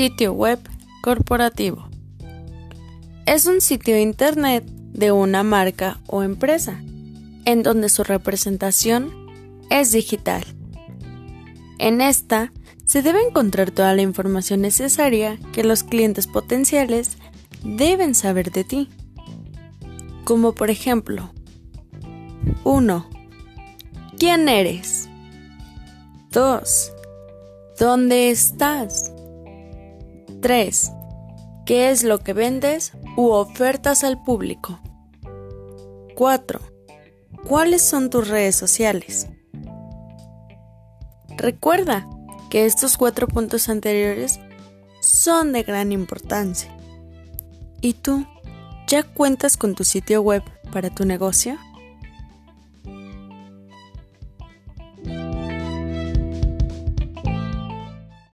Sitio web corporativo. Es un sitio internet de una marca o empresa, en donde su representación es digital. En esta se debe encontrar toda la información necesaria que los clientes potenciales deben saber de ti. Como por ejemplo, 1. ¿Quién eres? 2. ¿Dónde estás? 3. ¿Qué es lo que vendes u ofertas al público? 4. ¿Cuáles son tus redes sociales? Recuerda que estos cuatro puntos anteriores son de gran importancia. ¿Y tú? ¿Ya cuentas con tu sitio web para tu negocio?